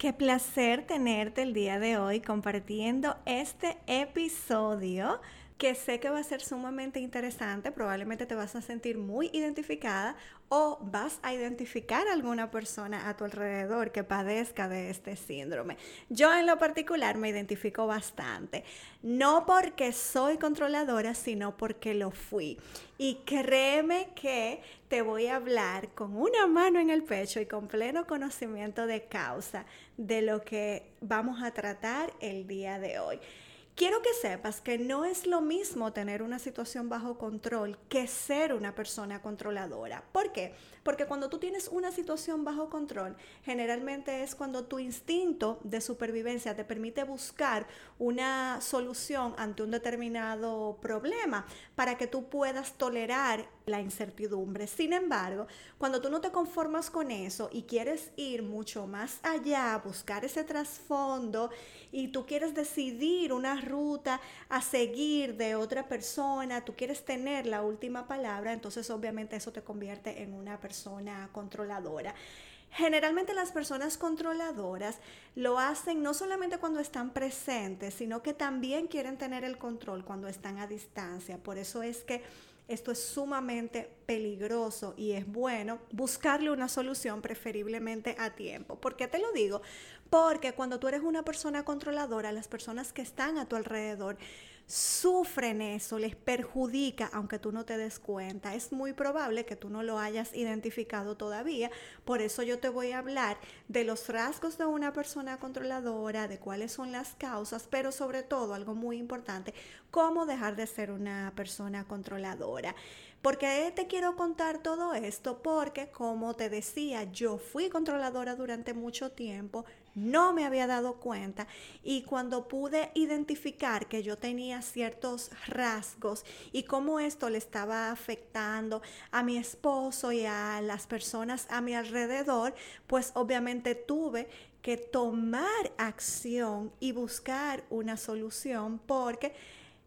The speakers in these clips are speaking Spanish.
Qué placer tenerte el día de hoy compartiendo este episodio que sé que va a ser sumamente interesante, probablemente te vas a sentir muy identificada o vas a identificar a alguna persona a tu alrededor que padezca de este síndrome. Yo en lo particular me identifico bastante, no porque soy controladora, sino porque lo fui. Y créeme que te voy a hablar con una mano en el pecho y con pleno conocimiento de causa de lo que vamos a tratar el día de hoy. Quiero que sepas que no es lo mismo tener una situación bajo control que ser una persona controladora. ¿Por qué? Porque cuando tú tienes una situación bajo control, generalmente es cuando tu instinto de supervivencia te permite buscar una solución ante un determinado problema para que tú puedas tolerar la incertidumbre. Sin embargo, cuando tú no te conformas con eso y quieres ir mucho más allá, buscar ese trasfondo y tú quieres decidir una ruta a seguir de otra persona, tú quieres tener la última palabra, entonces obviamente eso te convierte en una persona controladora. Generalmente las personas controladoras lo hacen no solamente cuando están presentes, sino que también quieren tener el control cuando están a distancia. Por eso es que esto es sumamente peligroso y es bueno buscarle una solución preferiblemente a tiempo. ¿Por qué te lo digo? Porque cuando tú eres una persona controladora, las personas que están a tu alrededor sufren eso, les perjudica, aunque tú no te des cuenta. Es muy probable que tú no lo hayas identificado todavía. Por eso yo te voy a hablar de los rasgos de una persona controladora, de cuáles son las causas, pero sobre todo, algo muy importante, cómo dejar de ser una persona controladora. ¿Por qué te quiero contar todo esto? Porque, como te decía, yo fui controladora durante mucho tiempo, no me había dado cuenta. Y cuando pude identificar que yo tenía ciertos rasgos y cómo esto le estaba afectando a mi esposo y a las personas a mi alrededor, pues obviamente tuve que tomar acción y buscar una solución porque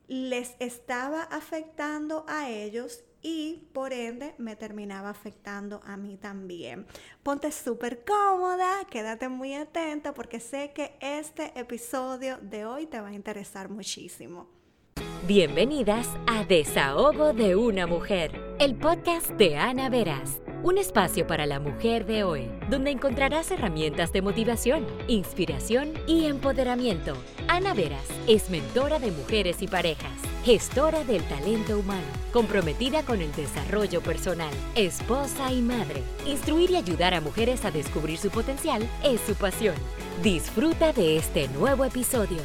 les estaba afectando a ellos y por ende me terminaba afectando a mí también. Ponte súper cómoda, quédate muy atenta porque sé que este episodio de hoy te va a interesar muchísimo. Bienvenidas a Desahogo de una mujer, el podcast de Ana Veras un espacio para la mujer de hoy, donde encontrarás herramientas de motivación, inspiración y empoderamiento. Ana Veras es mentora de mujeres y parejas, gestora del talento humano, comprometida con el desarrollo personal, esposa y madre. Instruir y ayudar a mujeres a descubrir su potencial es su pasión. Disfruta de este nuevo episodio.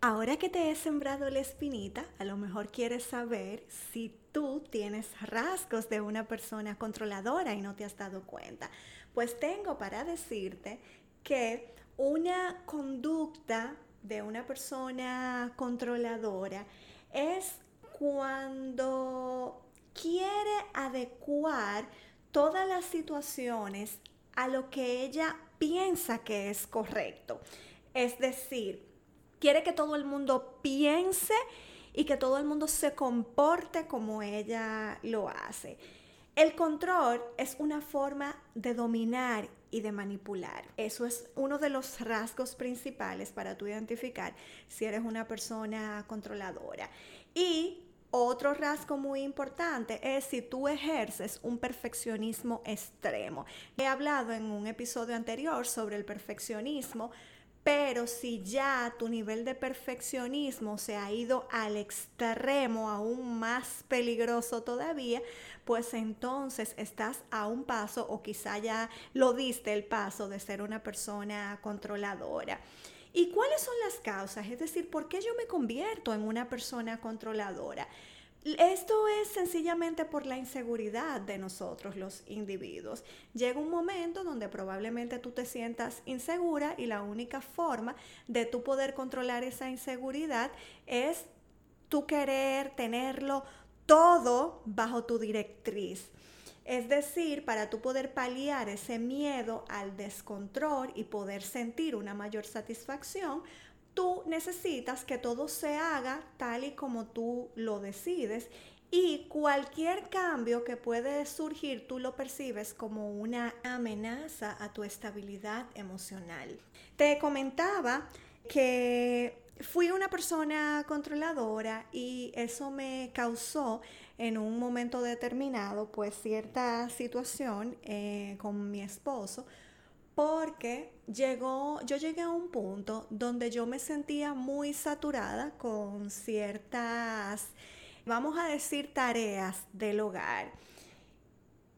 Ahora que te he sembrado la espinita, a lo mejor quieres saber si tú tienes rasgos de una persona controladora y no te has dado cuenta. Pues tengo para decirte que una conducta de una persona controladora es cuando quiere adecuar todas las situaciones a lo que ella piensa que es correcto. Es decir, quiere que todo el mundo piense y que todo el mundo se comporte como ella lo hace. El control es una forma de dominar y de manipular. Eso es uno de los rasgos principales para tú identificar si eres una persona controladora. Y otro rasgo muy importante es si tú ejerces un perfeccionismo extremo. He hablado en un episodio anterior sobre el perfeccionismo, pero si ya tu nivel de perfeccionismo se ha ido al extremo, aún más peligroso todavía, pues entonces estás a un paso o quizá ya lo diste el paso de ser una persona controladora. ¿Y cuáles son las causas? Es decir, ¿por qué yo me convierto en una persona controladora? Esto es sencillamente por la inseguridad de nosotros los individuos. Llega un momento donde probablemente tú te sientas insegura y la única forma de tú poder controlar esa inseguridad es tú querer tenerlo todo bajo tu directriz. Es decir, para tú poder paliar ese miedo al descontrol y poder sentir una mayor satisfacción, tú necesitas que todo se haga tal y como tú lo decides Y cualquier cambio que puede surgir, tú lo percibes como una amenaza a tu estabilidad emocional. Te comentaba que fui una persona controladora y eso me causó en un momento determinado pues cierta situación eh, con mi esposo porque llegó, yo llegué a un punto donde yo me sentía muy saturada con ciertas, vamos a decir, tareas del hogar.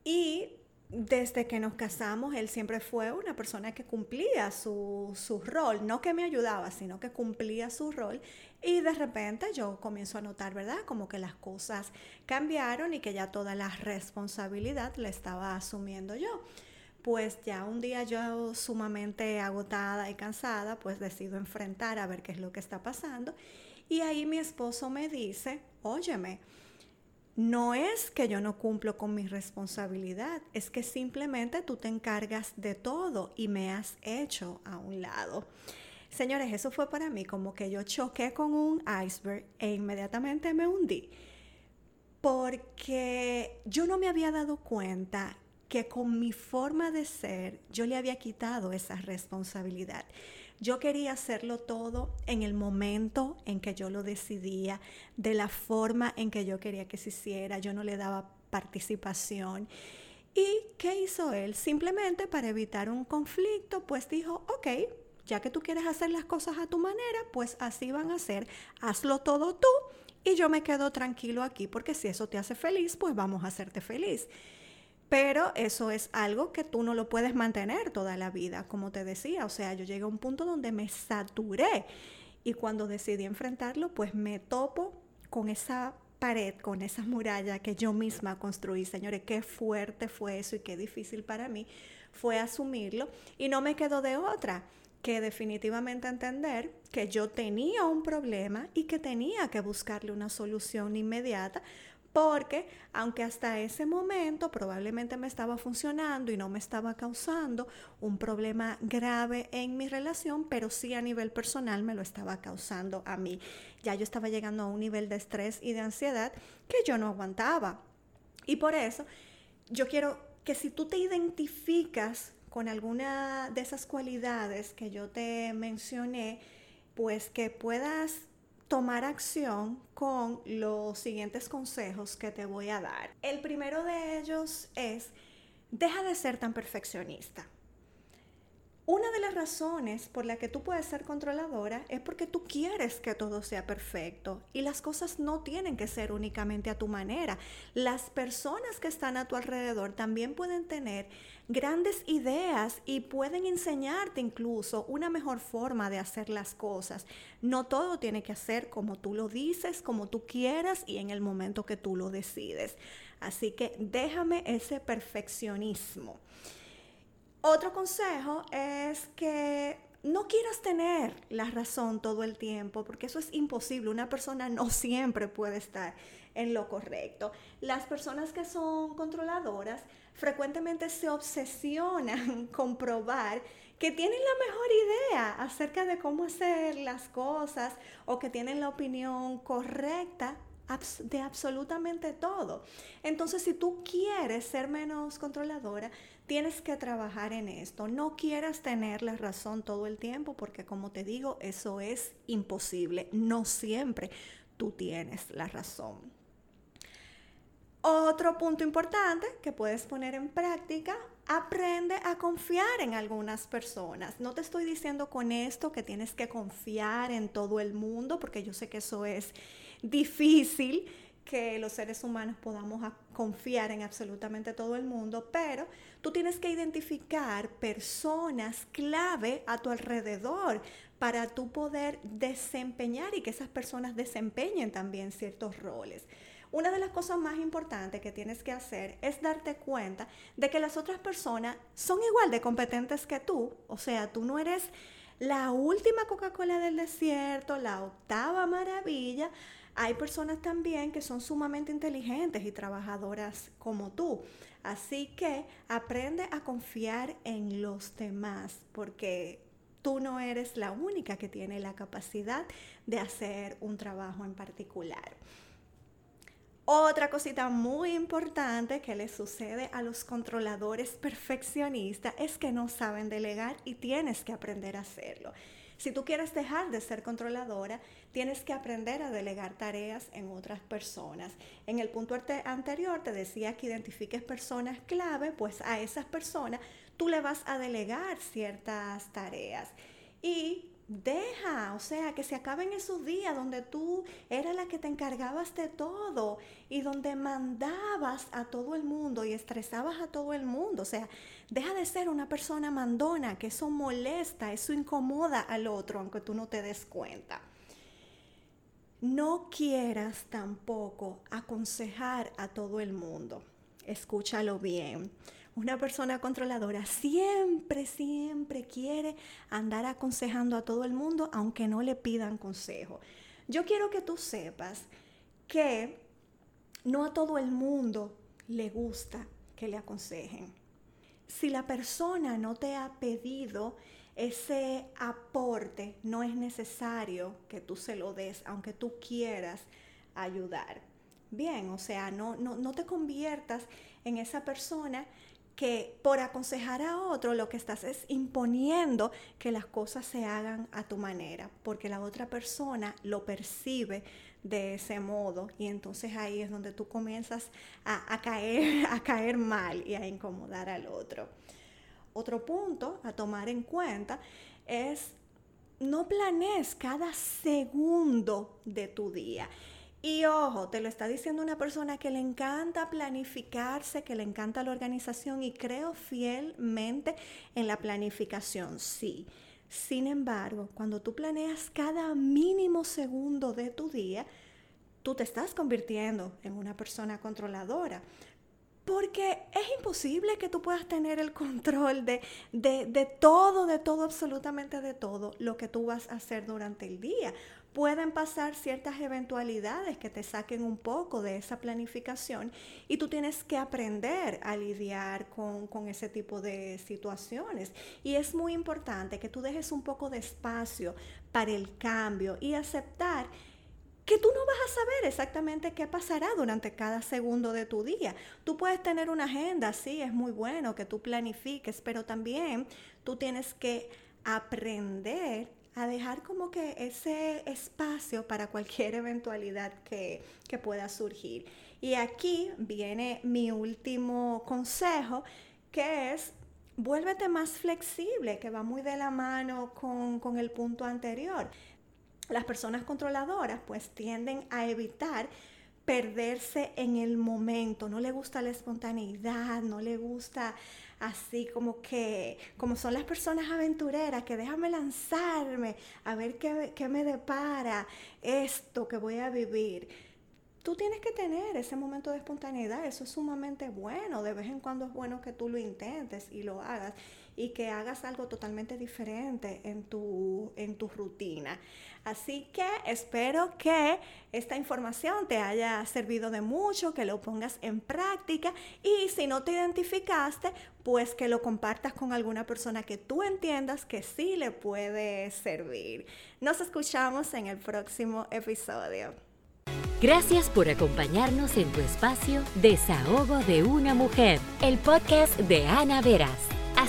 Y desde que nos casamos, él siempre fue una persona que cumplía su, su, rol, no que me ayudaba, sino que cumplía su rol. Y de repente yo comienzo a notar, ¿verdad? Como que las cosas cambiaron y que ya toda la responsabilidad la estaba asumiendo yo. Pues ya un día yo sumamente agotada y cansada, pues decido enfrentar a ver qué es lo que está pasando. Y ahí mi esposo me dice, óyeme, no es que yo no cumplo con mi responsabilidad, es que simplemente tú te encargas de todo y me has hecho a un lado. Señores, eso fue para mí como que yo choqué con un iceberg e inmediatamente me hundí. Porque yo no me había dado cuenta que con mi forma de ser yo le había quitado esa responsabilidad. Yo quería hacerlo todo en el momento en que yo lo decidía, de la forma en que yo quería que se hiciera. Yo no le daba participación. ¿Y qué hizo él? Simplemente para evitar un conflicto, pues dijo, ok, ya que tú quieres hacer las cosas a tu manera, pues así van a ser. Hazlo todo tú y yo me quedo tranquilo aquí, porque si eso te hace feliz, pues vamos a hacerte feliz. Pero eso es algo que tú no lo puedes mantener toda la vida, como te decía. O sea, yo llegué a un punto donde me saturé y cuando decidí enfrentarlo, pues me topo con esa pared, con esa muralla que yo misma construí. Señores, qué fuerte fue eso y qué difícil para mí fue asumirlo. Y no me quedó de otra que definitivamente entender que yo tenía un problema y que tenía que buscarle una solución inmediata porque aunque hasta ese momento probablemente me estaba funcionando y no me estaba causando un problema grave en mi relación, pero sí a nivel personal me lo estaba causando a mí. Ya yo estaba llegando a un nivel de estrés y de ansiedad que yo no aguantaba. Y por eso yo quiero que si tú te identificas con alguna de esas cualidades que yo te mencioné, pues que puedas tomar acción con los siguientes consejos que te voy a dar. El primero de ellos es, deja de ser tan perfeccionista. Una de las razones por la que tú puedes ser controladora es porque tú quieres que todo sea perfecto y las cosas no tienen que ser únicamente a tu manera. Las personas que están a tu alrededor también pueden tener grandes ideas y pueden enseñarte incluso una mejor forma de hacer las cosas. No todo tiene que hacer como tú lo dices, como tú quieras y en el momento que tú lo decides. Así que déjame ese perfeccionismo. Otro consejo es que no quieras tener la razón todo el tiempo, porque eso es imposible. Una persona no siempre puede estar en lo correcto. Las personas que son controladoras frecuentemente se obsesionan con probar que tienen la mejor idea acerca de cómo hacer las cosas o que tienen la opinión correcta de absolutamente todo. Entonces, si tú quieres ser menos controladora, tienes que trabajar en esto. No quieras tener la razón todo el tiempo porque, como te digo, eso es imposible. No siempre tú tienes la razón. Otro punto importante que puedes poner en práctica, aprende a confiar en algunas personas. No te estoy diciendo con esto que tienes que confiar en todo el mundo, porque yo sé que eso es difícil que los seres humanos podamos confiar en absolutamente todo el mundo, pero tú tienes que identificar personas clave a tu alrededor para tú poder desempeñar y que esas personas desempeñen también ciertos roles. Una de las cosas más importantes que tienes que hacer es darte cuenta de que las otras personas son igual de competentes que tú, o sea, tú no eres la última Coca-Cola del desierto, la octava maravilla, hay personas también que son sumamente inteligentes y trabajadoras como tú. Así que aprende a confiar en los demás porque tú no eres la única que tiene la capacidad de hacer un trabajo en particular. Otra cosita muy importante que le sucede a los controladores perfeccionistas es que no saben delegar y tienes que aprender a hacerlo. Si tú quieres dejar de ser controladora, tienes que aprender a delegar tareas en otras personas. En el punto anterior te decía que identifiques personas clave, pues a esas personas tú le vas a delegar ciertas tareas. Y Deja, o sea, que se acaben esos días donde tú eras la que te encargabas de todo y donde mandabas a todo el mundo y estresabas a todo el mundo. O sea, deja de ser una persona mandona, que eso molesta, eso incomoda al otro, aunque tú no te des cuenta. No quieras tampoco aconsejar a todo el mundo. Escúchalo bien. Una persona controladora siempre, siempre quiere andar aconsejando a todo el mundo, aunque no le pidan consejo. Yo quiero que tú sepas que no a todo el mundo le gusta que le aconsejen. Si la persona no te ha pedido ese aporte, no es necesario que tú se lo des, aunque tú quieras ayudar. Bien, o sea, no, no, no te conviertas en esa persona que por aconsejar a otro lo que estás es imponiendo que las cosas se hagan a tu manera, porque la otra persona lo percibe de ese modo y entonces ahí es donde tú comienzas a, caer, a caer mal y a incomodar al otro. Otro punto a tomar en cuenta es no planees cada segundo de tu día. Y ojo, te lo está diciendo una persona que le encanta planificarse, que le encanta la organización y creo fielmente en la planificación, sí. Sin embargo, cuando tú planeas cada mínimo segundo de tu día, tú te estás convirtiendo en una persona controladora. Porque es imposible que tú puedas tener el control de, de, de, todo, de todo, absolutamente de todo lo que tú vas a hacer durante el día pueden pasar ciertas eventualidades que te saquen un poco de esa planificación y tú tienes que aprender a lidiar con, ese tipo de situaciones. Y es muy importante que tú dejes un poco de espacio para el cambio y aceptar que tú no vas a saber exactamente qué pasará durante cada segundo de tu día. Tú puedes tener una agenda, sí, es muy bueno que tú planifiques, pero también tú tienes que aprender a dejar como que ese espacio para cualquier eventualidad que, que pueda surgir. Y aquí viene mi último consejo, que es vuélvete más flexible, que va muy de la mano con, con, el punto anterior. Las personas controladoras pues tienden a evitar perderse en el momento, no le gusta la espontaneidad, no le gusta así como que, como son las personas aventureras, que déjame lanzarme a ver qué, qué me depara esto que voy a vivir. Tú tienes que tener ese momento de espontaneidad, eso es sumamente bueno, de vez en cuando es bueno que tú lo intentes y lo hagas y que hagas algo totalmente diferente en tu, en rutina. Así que espero que esta información te haya servido de mucho, que lo pongas en práctica y si no te identificaste, pues que lo compartas con alguna persona que tú entiendas que sí le puede servir. Nos escuchamos en el próximo episodio. Gracias por acompañarnos en tu espacio Desahogo de una mujer, el podcast de Ana Veras.